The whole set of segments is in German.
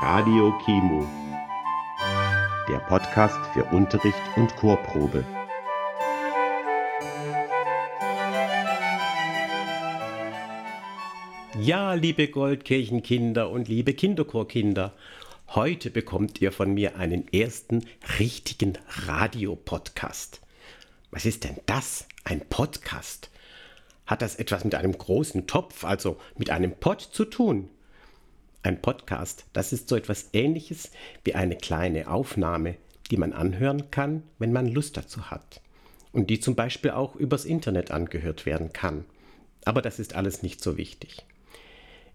Radio Kimo. Der Podcast für Unterricht und Chorprobe. Ja, liebe Goldkirchenkinder und liebe Kinderchorkinder, heute bekommt ihr von mir einen ersten richtigen Radiopodcast. Was ist denn das? Ein Podcast? Hat das etwas mit einem großen Topf, also mit einem Pott zu tun? Ein Podcast, das ist so etwas ähnliches wie eine kleine Aufnahme, die man anhören kann, wenn man Lust dazu hat. Und die zum Beispiel auch übers Internet angehört werden kann. Aber das ist alles nicht so wichtig.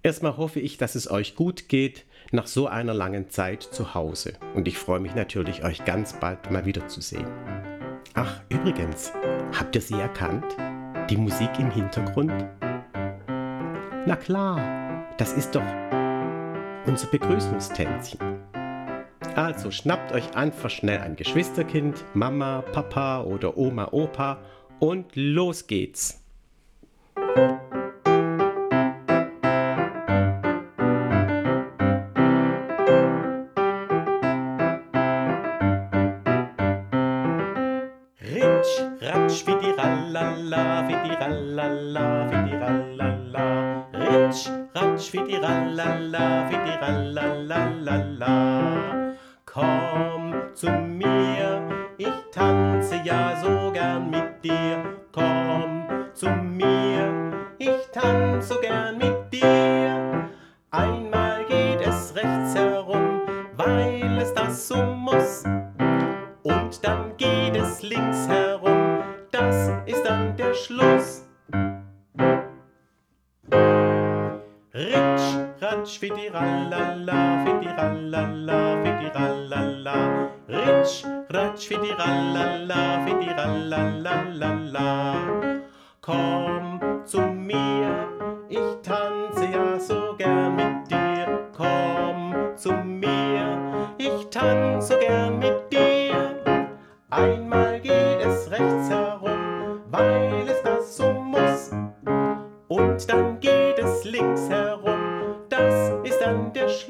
Erstmal hoffe ich, dass es euch gut geht nach so einer langen Zeit zu Hause. Und ich freue mich natürlich, euch ganz bald mal wiederzusehen. Ach, übrigens, habt ihr sie erkannt? Die Musik im Hintergrund? Na klar, das ist doch unser Begrüßungstänzchen. Also schnappt euch einfach schnell ein Geschwisterkind, Mama, Papa oder Oma, Opa und los geht's. la la la la la.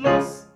Schluss.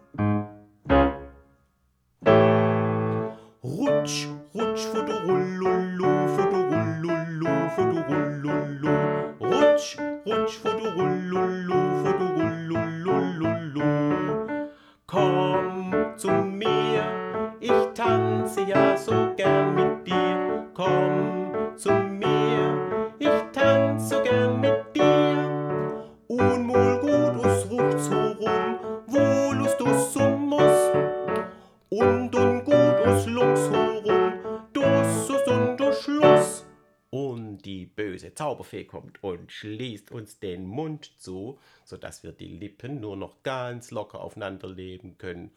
Zauberfee kommt und schließt uns den Mund zu, sodass wir die Lippen nur noch ganz locker aufeinander legen können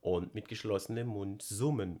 und mit geschlossenem Mund summen.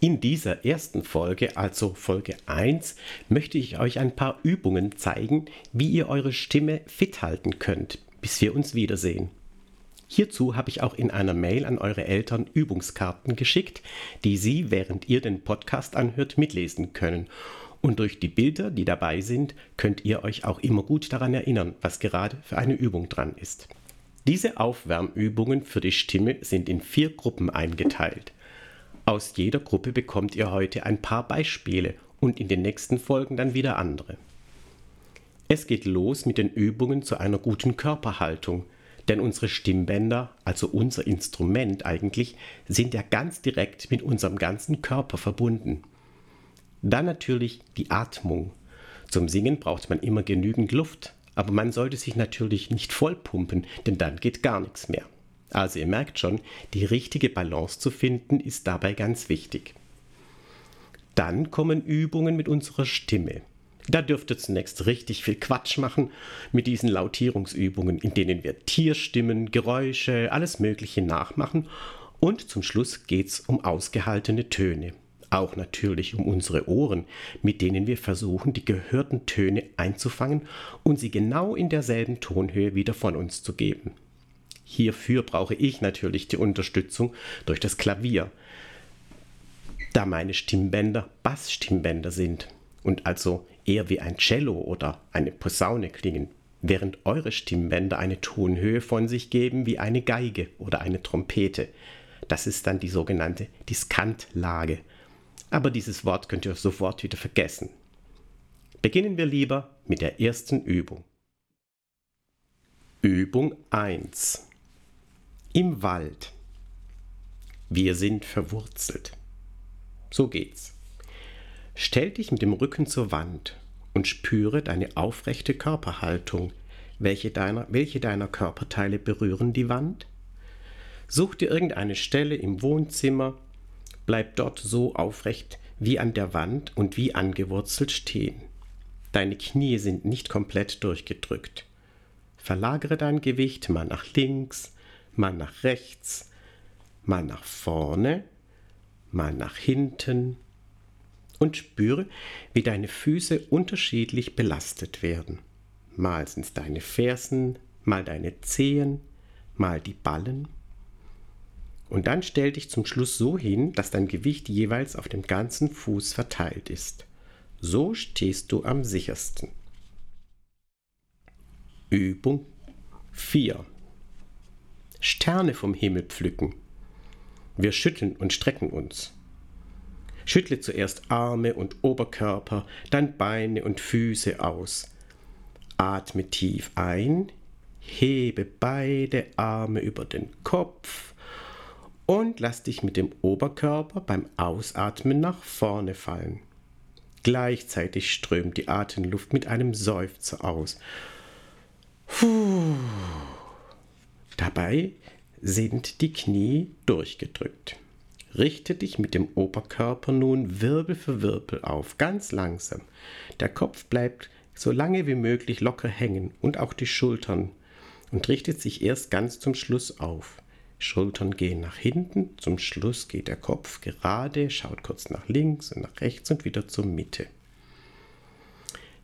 In dieser ersten Folge, also Folge 1, möchte ich euch ein paar Übungen zeigen, wie ihr eure Stimme fit halten könnt, bis wir uns wiedersehen. Hierzu habe ich auch in einer Mail an eure Eltern Übungskarten geschickt, die sie, während ihr den Podcast anhört, mitlesen können. Und durch die Bilder, die dabei sind, könnt ihr euch auch immer gut daran erinnern, was gerade für eine Übung dran ist. Diese Aufwärmübungen für die Stimme sind in vier Gruppen eingeteilt. Aus jeder Gruppe bekommt ihr heute ein paar Beispiele und in den nächsten Folgen dann wieder andere. Es geht los mit den Übungen zu einer guten Körperhaltung, denn unsere Stimmbänder, also unser Instrument eigentlich, sind ja ganz direkt mit unserem ganzen Körper verbunden. Dann natürlich die Atmung. Zum Singen braucht man immer genügend Luft, aber man sollte sich natürlich nicht vollpumpen, denn dann geht gar nichts mehr. Also ihr merkt schon, die richtige Balance zu finden ist dabei ganz wichtig. Dann kommen Übungen mit unserer Stimme. Da dürft ihr zunächst richtig viel Quatsch machen mit diesen Lautierungsübungen, in denen wir Tierstimmen, Geräusche, alles Mögliche nachmachen. Und zum Schluss geht's um ausgehaltene Töne. Auch natürlich um unsere Ohren, mit denen wir versuchen, die gehörten Töne einzufangen und sie genau in derselben Tonhöhe wieder von uns zu geben. Hierfür brauche ich natürlich die Unterstützung durch das Klavier, da meine Stimmbänder Bassstimmbänder sind und also eher wie ein Cello oder eine Posaune klingen, während eure Stimmbänder eine Tonhöhe von sich geben wie eine Geige oder eine Trompete. Das ist dann die sogenannte Diskantlage. Aber dieses Wort könnt ihr sofort wieder vergessen. Beginnen wir lieber mit der ersten Übung. Übung 1. Im Wald. Wir sind verwurzelt. So geht's. Stell dich mit dem Rücken zur Wand und spüre deine aufrechte Körperhaltung. Welche deiner, welche deiner Körperteile berühren die Wand? Such dir irgendeine Stelle im Wohnzimmer, bleib dort so aufrecht wie an der Wand und wie angewurzelt stehen. Deine Knie sind nicht komplett durchgedrückt. Verlagere dein Gewicht mal nach links, mal nach rechts, mal nach vorne, mal nach hinten und spüre, wie deine Füße unterschiedlich belastet werden. Mal sind es deine Fersen, mal deine Zehen, mal die Ballen. Und dann stell dich zum Schluss so hin, dass dein Gewicht jeweils auf dem ganzen Fuß verteilt ist. So stehst du am sichersten. Übung 4 Sterne vom Himmel pflücken. Wir schütteln und strecken uns. Schüttle zuerst Arme und Oberkörper, dann Beine und Füße aus. Atme tief ein, hebe beide Arme über den Kopf und lass dich mit dem Oberkörper beim Ausatmen nach vorne fallen. Gleichzeitig strömt die Atemluft mit einem Seufzer aus. Puh. Dabei sind die Knie durchgedrückt. Richte dich mit dem Oberkörper nun Wirbel für Wirbel auf, ganz langsam. Der Kopf bleibt so lange wie möglich locker hängen und auch die Schultern und richtet sich erst ganz zum Schluss auf. Schultern gehen nach hinten, zum Schluss geht der Kopf gerade, schaut kurz nach links und nach rechts und wieder zur Mitte.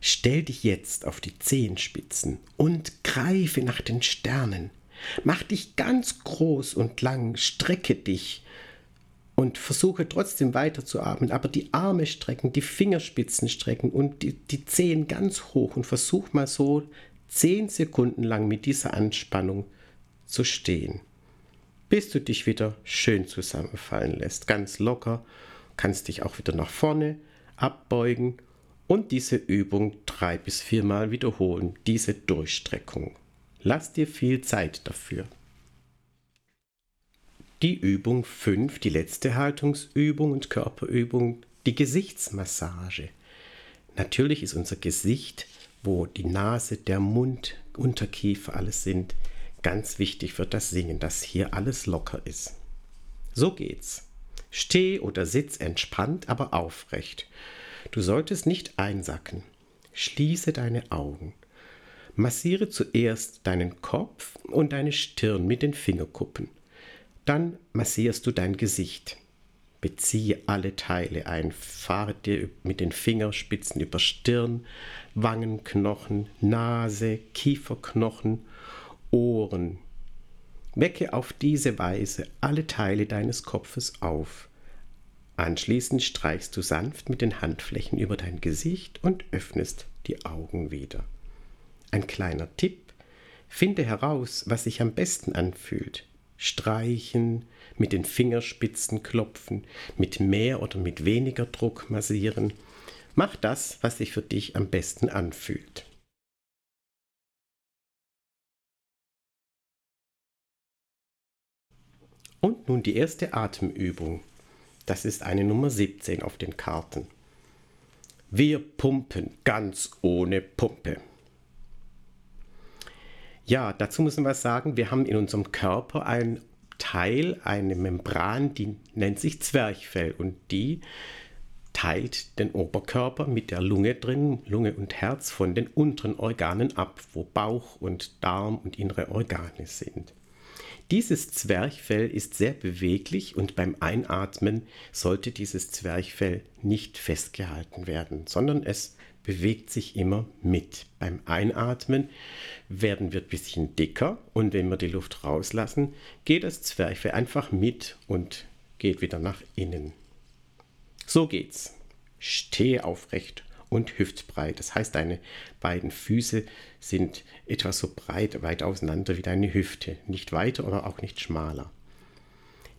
Stell dich jetzt auf die Zehenspitzen und greife nach den Sternen. Mach dich ganz groß und lang, strecke dich und versuche trotzdem weiterzuatmen, aber die Arme strecken, die Fingerspitzen strecken und die, die Zehen ganz hoch und versuch mal so zehn Sekunden lang mit dieser Anspannung zu stehen, bis du dich wieder schön zusammenfallen lässt, ganz locker, kannst dich auch wieder nach vorne abbeugen und diese Übung drei bis viermal wiederholen, diese Durchstreckung. Lass dir viel Zeit dafür. Die Übung 5, die letzte Haltungsübung und Körperübung, die Gesichtsmassage. Natürlich ist unser Gesicht, wo die Nase, der Mund, Unterkiefer alles sind, ganz wichtig für das Singen, dass hier alles locker ist. So geht's. Steh oder sitz entspannt, aber aufrecht. Du solltest nicht einsacken. Schließe deine Augen. Massiere zuerst deinen Kopf und deine Stirn mit den Fingerkuppen. Dann massierst du dein Gesicht. Beziehe alle Teile ein. Fahre dir mit den Fingerspitzen über Stirn, Wangenknochen, Nase, Kieferknochen, Ohren. Wecke auf diese Weise alle Teile deines Kopfes auf. Anschließend streichst du sanft mit den Handflächen über dein Gesicht und öffnest die Augen wieder. Ein kleiner Tipp, Finde heraus, was sich am besten anfühlt. Streichen, mit den Fingerspitzen klopfen, mit mehr oder mit weniger Druck massieren. Mach das, was sich für dich am besten anfühlt. Und nun die erste Atemübung. Das ist eine Nummer 17 auf den Karten. Wir pumpen ganz ohne Pumpe. Ja, dazu müssen wir sagen, wir haben in unserem Körper ein Teil, eine Membran, die nennt sich Zwerchfell und die teilt den Oberkörper mit der Lunge drin, Lunge und Herz von den unteren Organen ab, wo Bauch und Darm und innere Organe sind. Dieses Zwerchfell ist sehr beweglich und beim Einatmen sollte dieses Zwerchfell nicht festgehalten werden, sondern es bewegt sich immer mit. Beim Einatmen werden wir ein bisschen dicker und wenn wir die Luft rauslassen, geht das Zwerchfell einfach mit und geht wieder nach innen. So geht's. Stehe aufrecht und hüftbreit. Das heißt, deine beiden Füße sind etwa so breit, weit auseinander wie deine Hüfte. Nicht weiter oder auch nicht schmaler.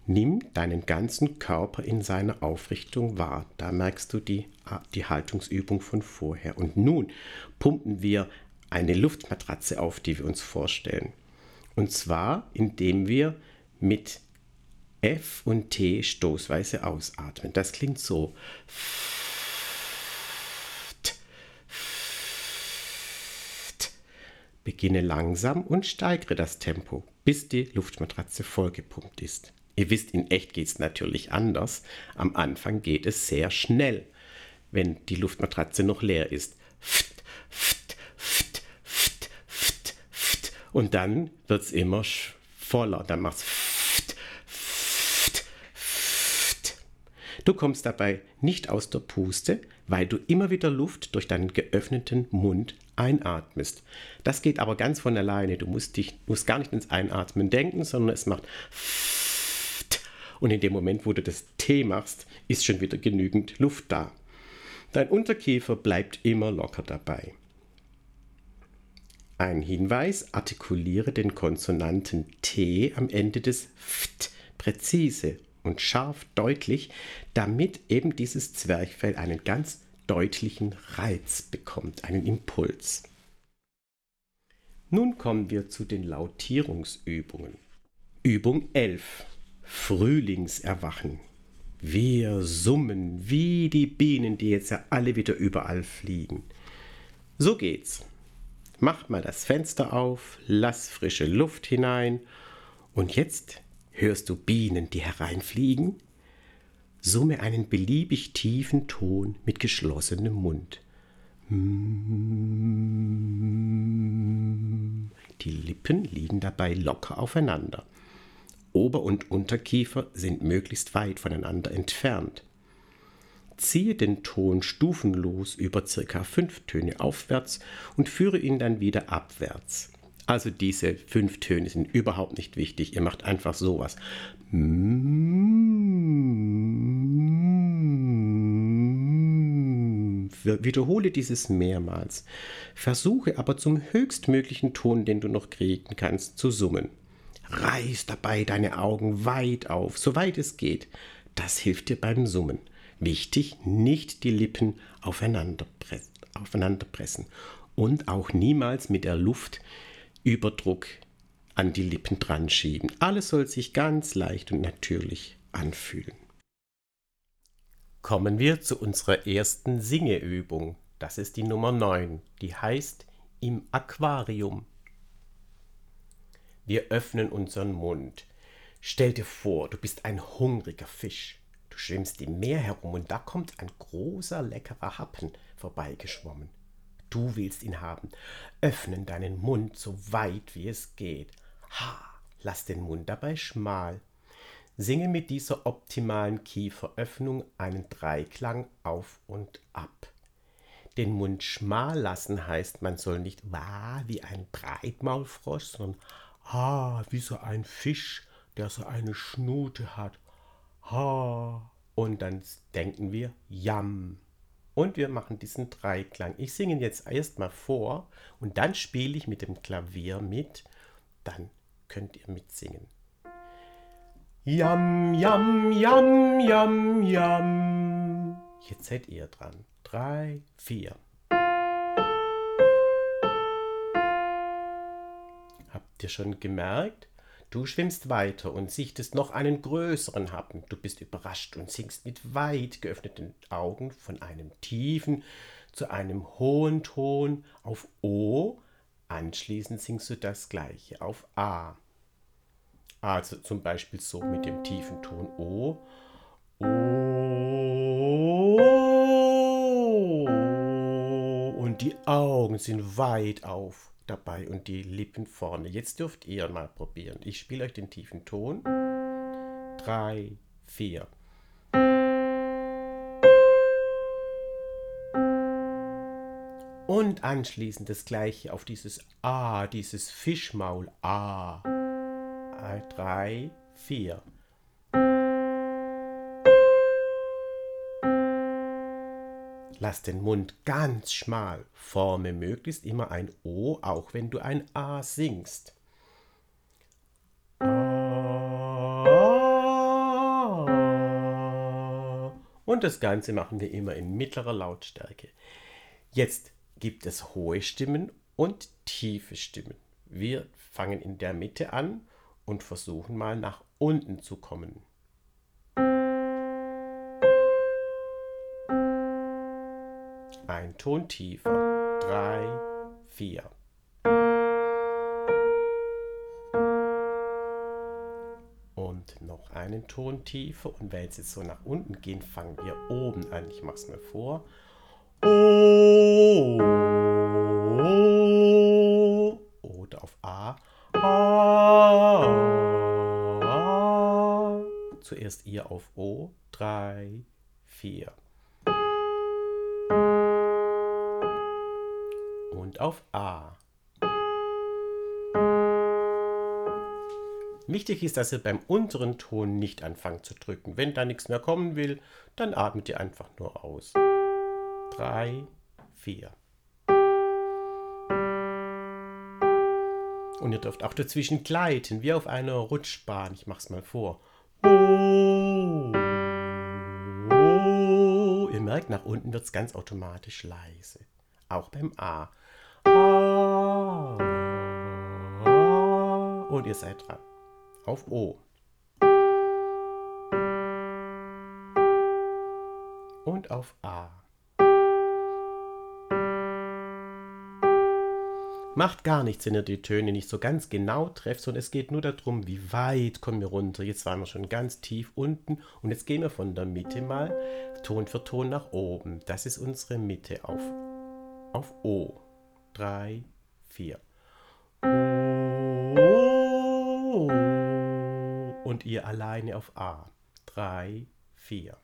Nimm deinen ganzen Körper in seiner Aufrichtung wahr. Da merkst du die, die Haltungsübung von vorher. Und nun pumpen wir eine Luftmatratze auf, die wir uns vorstellen. Und zwar, indem wir mit F und T stoßweise ausatmen. Das klingt so. Beginne langsam und steigere das Tempo, bis die Luftmatratze vollgepumpt ist. Ihr wisst, in echt geht es natürlich anders. Am Anfang geht es sehr schnell, wenn die Luftmatratze noch leer ist. Und dann wird es immer voller. Dann machst Du kommst dabei nicht aus der Puste, weil du immer wieder Luft durch deinen geöffneten Mund einatmest. Das geht aber ganz von alleine. Du musst, dich, musst gar nicht ins Einatmen denken, sondern es macht und in dem Moment, wo du das T machst, ist schon wieder genügend Luft da. Dein Unterkiefer bleibt immer locker dabei. Ein Hinweis, artikuliere den Konsonanten T am Ende des Ft präzise und scharf deutlich, damit eben dieses Zwerchfell einen ganz deutlichen Reiz bekommt, einen Impuls. Nun kommen wir zu den Lautierungsübungen. Übung 11. Frühlingserwachen. Wir summen wie die Bienen, die jetzt ja alle wieder überall fliegen. So geht's. Mach mal das Fenster auf, lass frische Luft hinein und jetzt hörst du Bienen, die hereinfliegen? Summe einen beliebig tiefen Ton mit geschlossenem Mund. Die Lippen liegen dabei locker aufeinander. Ober- und Unterkiefer sind möglichst weit voneinander entfernt. Ziehe den Ton stufenlos über circa fünf Töne aufwärts und führe ihn dann wieder abwärts. Also diese fünf Töne sind überhaupt nicht wichtig. Ihr macht einfach sowas. Wiederhole dieses mehrmals. Versuche aber zum höchstmöglichen Ton, den du noch kriegen kannst, zu summen. Reiß dabei deine Augen weit auf, soweit es geht. Das hilft dir beim Summen. Wichtig, nicht die Lippen aufeinander, pressen und auch niemals mit der Luft Überdruck an die Lippen dran schieben. Alles soll sich ganz leicht und natürlich anfühlen. Kommen wir zu unserer ersten Singeübung. Das ist die Nummer 9. Die heißt Im Aquarium. Wir öffnen unseren Mund. Stell dir vor, du bist ein hungriger Fisch. Du schwimmst im Meer herum und da kommt ein großer, leckerer Happen vorbeigeschwommen. Du willst ihn haben. Öffnen deinen Mund so weit wie es geht. Ha, lass den Mund dabei schmal. Singe mit dieser optimalen Kieferöffnung einen Dreiklang auf und ab. Den Mund schmal lassen heißt, man soll nicht wah wie ein Breitmaulfrosch, sondern Ha, wie so ein Fisch, der so eine Schnute hat. Ha. Und dann denken wir Jam. Und wir machen diesen Dreiklang. Ich singe jetzt erstmal vor und dann spiele ich mit dem Klavier mit. Dann könnt ihr mitsingen. Yam, yam, yam, yam, yam. Jetzt seid ihr dran. Drei, vier. Habt ihr schon gemerkt? Du schwimmst weiter und sichtest noch einen größeren Happen. Du bist überrascht und singst mit weit geöffneten Augen von einem tiefen zu einem hohen Ton auf O. Anschließend singst du das gleiche auf A. Also zum Beispiel so mit dem tiefen Ton O. O. Und die Augen sind weit auf dabei und die Lippen vorne. Jetzt dürft ihr mal probieren. Ich spiele euch den tiefen Ton. Drei, vier. Und anschließend das gleiche auf dieses A, dieses Fischmaul A. Drei, vier. Lass den Mund ganz schmal. Forme möglichst immer ein O, auch wenn du ein A singst. Und das Ganze machen wir immer in mittlerer Lautstärke. Jetzt gibt es hohe Stimmen und tiefe Stimmen. Wir fangen in der Mitte an und versuchen mal nach unten zu kommen. Ein Ton tiefer. Drei, vier. Und noch einen Ton tiefer. Und wenn sie so nach unten gehen, fangen wir oben an. Ich mache es mal vor. O. Oder auf A. Zuerst ihr auf O. Drei, vier. Und auf A. Wichtig ist, dass ihr beim unteren Ton nicht anfangt zu drücken. Wenn da nichts mehr kommen will, dann atmet ihr einfach nur aus. Drei, vier. Und ihr dürft auch dazwischen gleiten, wie auf einer Rutschbahn. Ich mach's mal vor. Oh, oh. Ihr merkt, nach unten wird es ganz automatisch leise. Auch beim A. A. Und ihr seid dran. Auf O. Und auf A. Macht gar nichts, wenn ihr die Töne nicht so ganz genau trefft, sondern es geht nur darum, wie weit kommen wir runter. Jetzt waren wir schon ganz tief unten und jetzt gehen wir von der Mitte mal Ton für Ton nach oben. Das ist unsere Mitte auf, auf O. Drei, vier. O. Und ihr alleine auf A. Drei, vier.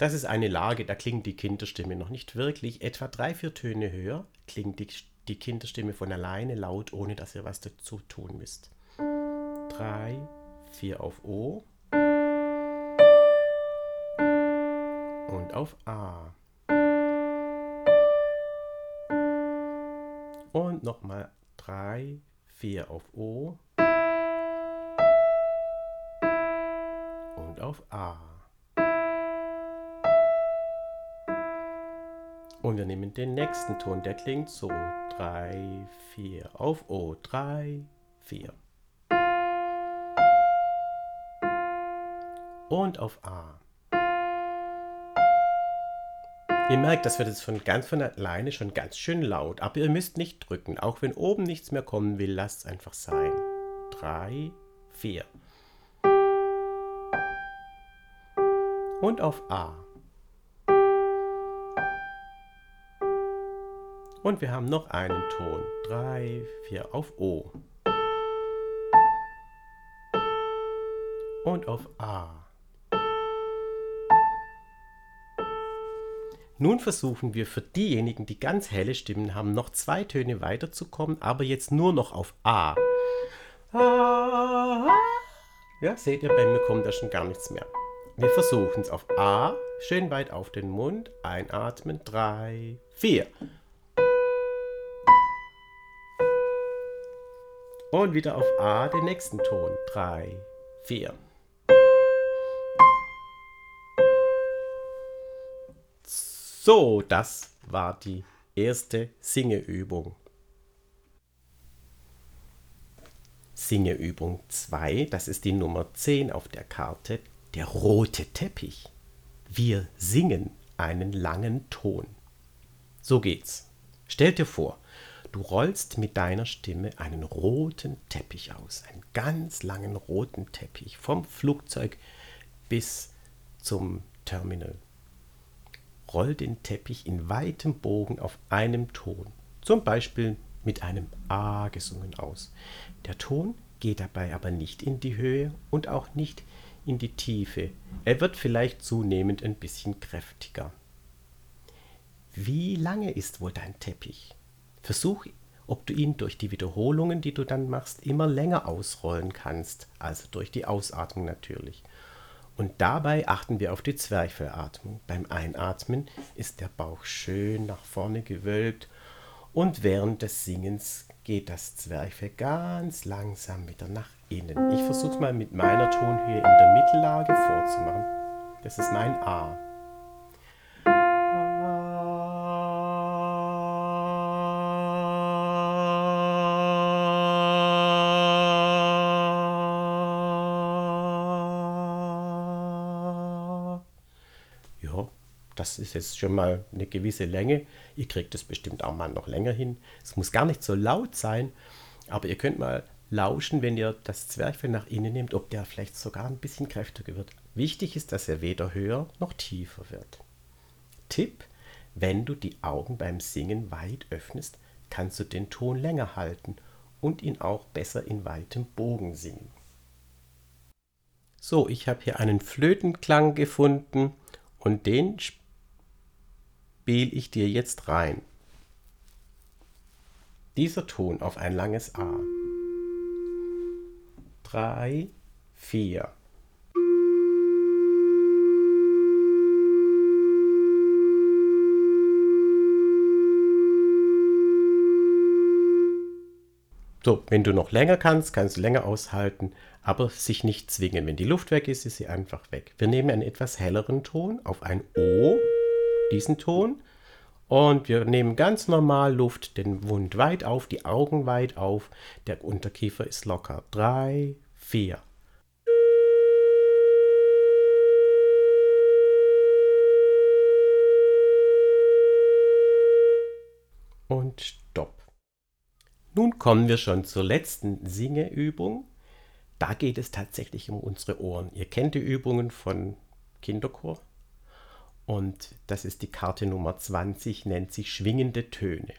Das ist eine Lage, da klingt die Kinderstimme noch nicht wirklich. Etwa drei, vier Töne höher klingt die, die Kinderstimme von alleine laut, ohne dass ihr was dazu tun müsst. Drei, vier auf O. Und auf A. Und nochmal drei, vier auf O. Und auf A. Und wir nehmen den nächsten Ton, der klingt so. 3, 4 auf O. 3, 4. Und auf A. Ihr merkt, das wird jetzt von ganz von alleine schon ganz schön laut, aber ihr müsst nicht drücken. Auch wenn oben nichts mehr kommen will, lasst es einfach sein. 3, 4. Und auf A. Und wir haben noch einen Ton. 3, 4 auf O. Und auf A. Nun versuchen wir für diejenigen, die ganz helle Stimmen haben, noch zwei Töne weiterzukommen, aber jetzt nur noch auf A. Ja, seht ihr, bei mir kommt da schon gar nichts mehr. Wir versuchen es auf A, schön weit auf den Mund, einatmen, drei, vier. Und wieder auf A den nächsten Ton, drei, vier. So, das war die erste Singeübung. Singeübung 2, das ist die Nummer 10 auf der Karte, der rote Teppich. Wir singen einen langen Ton. So geht's. Stell dir vor, du rollst mit deiner Stimme einen roten Teppich aus, einen ganz langen roten Teppich vom Flugzeug bis zum Terminal. Roll den Teppich in weitem Bogen auf einem Ton, zum Beispiel mit einem A gesungen aus. Der Ton geht dabei aber nicht in die Höhe und auch nicht in die Tiefe. Er wird vielleicht zunehmend ein bisschen kräftiger. Wie lange ist wohl dein Teppich? Versuch, ob du ihn durch die Wiederholungen, die du dann machst, immer länger ausrollen kannst, also durch die Ausatmung natürlich. Und dabei achten wir auf die Zwerchfellatmung. Beim Einatmen ist der Bauch schön nach vorne gewölbt und während des Singens geht das Zwerchfell ganz langsam wieder nach innen. Ich versuche es mal mit meiner Tonhöhe in der Mittellage vorzumachen. Das ist mein A. das ist jetzt schon mal eine gewisse Länge. Ihr kriegt es bestimmt auch mal noch länger hin. Es muss gar nicht so laut sein, aber ihr könnt mal lauschen, wenn ihr das Zwerchfell nach innen nehmt, ob der vielleicht sogar ein bisschen kräftiger wird. Wichtig ist, dass er weder höher noch tiefer wird. Tipp, wenn du die Augen beim Singen weit öffnest, kannst du den Ton länger halten und ihn auch besser in weitem Bogen singen. So, ich habe hier einen Flötenklang gefunden und den spiele ich dir jetzt rein. Dieser Ton auf ein langes A. 3, 4. So, wenn du noch länger kannst, kannst du länger aushalten, aber sich nicht zwingen. Wenn die Luft weg ist, ist sie einfach weg. Wir nehmen einen etwas helleren Ton auf ein O diesen Ton. Und wir nehmen ganz normal Luft, den Mund weit auf, die Augen weit auf. Der Unterkiefer ist locker. Drei, vier. Und Stopp. Nun kommen wir schon zur letzten Singeübung. Da geht es tatsächlich um unsere Ohren. Ihr kennt die Übungen von Kinderchor. Und das ist die Karte Nummer 20, nennt sich Schwingende Töne.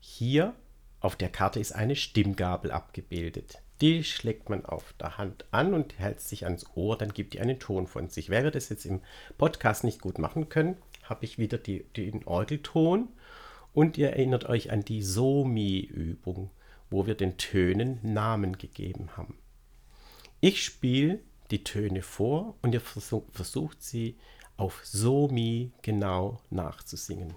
Hier auf der Karte ist eine Stimmgabel abgebildet. Die schlägt man auf der Hand an und hält sich ans Ohr, dann gibt die einen Ton von sich. Wir das jetzt im Podcast nicht gut machen können, habe ich wieder die, den Orgelton und ihr erinnert euch an die Somi-Übung, wo wir den Tönen Namen gegeben haben. Ich spiele die Töne vor und ihr versucht sie auf So-Mi genau nachzusingen.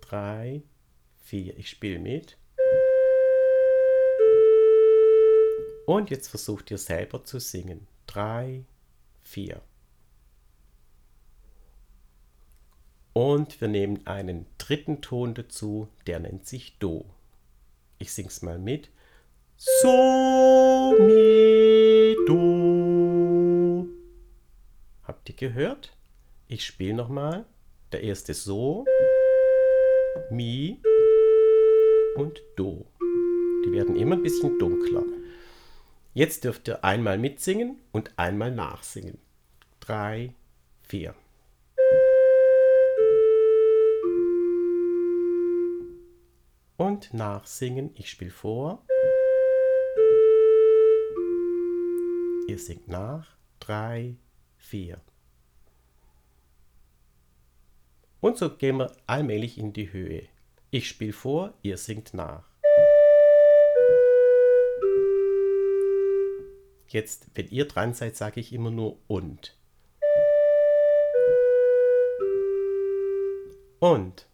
Drei, vier, ich spiele mit. Und jetzt versucht ihr selber zu singen. Drei, vier. Und wir nehmen einen dritten Ton dazu, der nennt sich Do. Ich sing's mal mit. So, mi, do. Habt ihr gehört? Ich spiele nochmal. Der erste So, Mi und Do. Die werden immer ein bisschen dunkler. Jetzt dürft ihr einmal mitsingen und einmal nachsingen. Drei, vier. Und nachsingen. Ich spiele vor. Ihr singt nach. Drei, 4. Und so gehen wir allmählich in die Höhe. Ich spiele vor, ihr singt nach. Jetzt, wenn ihr dran seid, sage ich immer nur und. Und.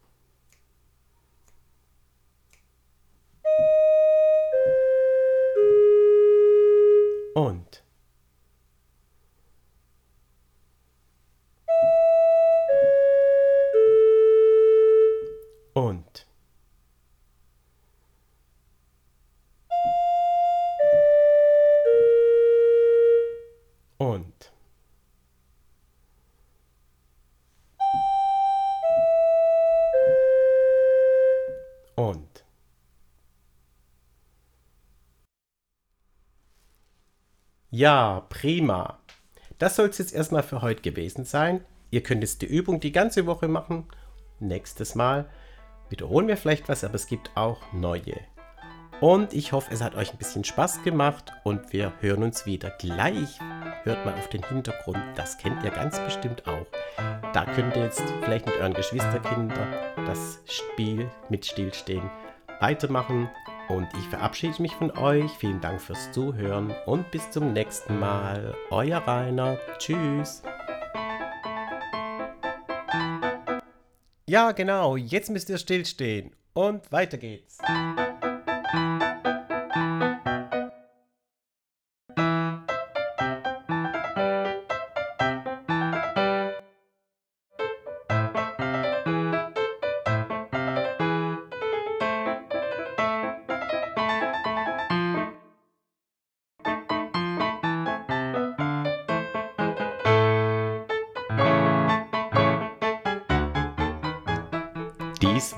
Ja, prima. Das soll es jetzt erstmal für heute gewesen sein. Ihr könnt jetzt die Übung die ganze Woche machen. Nächstes Mal wiederholen wir vielleicht was, aber es gibt auch neue. Und ich hoffe, es hat euch ein bisschen Spaß gemacht und wir hören uns wieder. Gleich hört mal auf den Hintergrund, das kennt ihr ganz bestimmt auch. Da könnt ihr jetzt vielleicht mit euren Geschwisterkindern das Spiel mit Stillstehen weitermachen. Und ich verabschiede mich von euch. Vielen Dank fürs Zuhören und bis zum nächsten Mal. Euer Rainer. Tschüss. Ja, genau. Jetzt müsst ihr stillstehen. Und weiter geht's.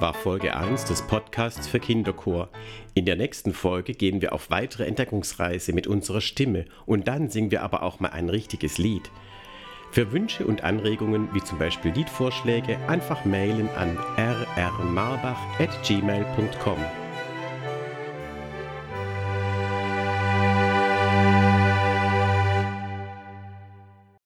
Dies war Folge 1 des Podcasts für Kinderchor. In der nächsten Folge gehen wir auf weitere Entdeckungsreise mit unserer Stimme und dann singen wir aber auch mal ein richtiges Lied. Für Wünsche und Anregungen, wie zum Beispiel Liedvorschläge, einfach mailen an rrmarbach.gmail.com.